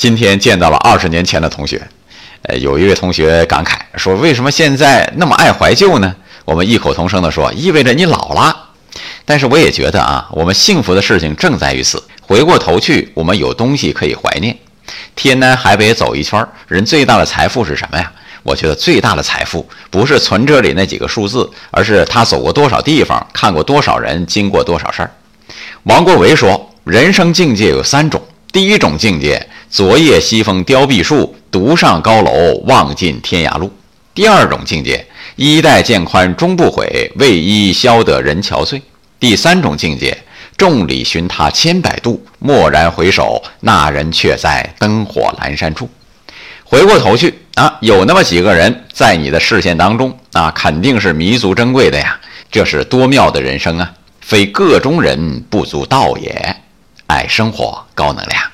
今天见到了二十年前的同学，呃，有一位同学感慨说：“为什么现在那么爱怀旧呢？”我们异口同声地说：“意味着你老了。”但是我也觉得啊，我们幸福的事情正在于此。回过头去，我们有东西可以怀念。天南海北走一圈，人最大的财富是什么呀？我觉得最大的财富不是存折里那几个数字，而是他走过多少地方，看过多少人，经过多少事儿。王国维说：“人生境界有三种，第一种境界，昨夜西风凋碧树，独上高楼，望尽天涯路；第二种境界，衣带渐宽终不悔，为伊消得人憔悴；第三种境界，众里寻他千百度，蓦然回首，那人却在灯火阑珊处。”回过头去啊，有那么几个人在你的视线当中啊，肯定是弥足珍贵的呀。这是多妙的人生啊！非个中人不足道也。爱生活，高能量。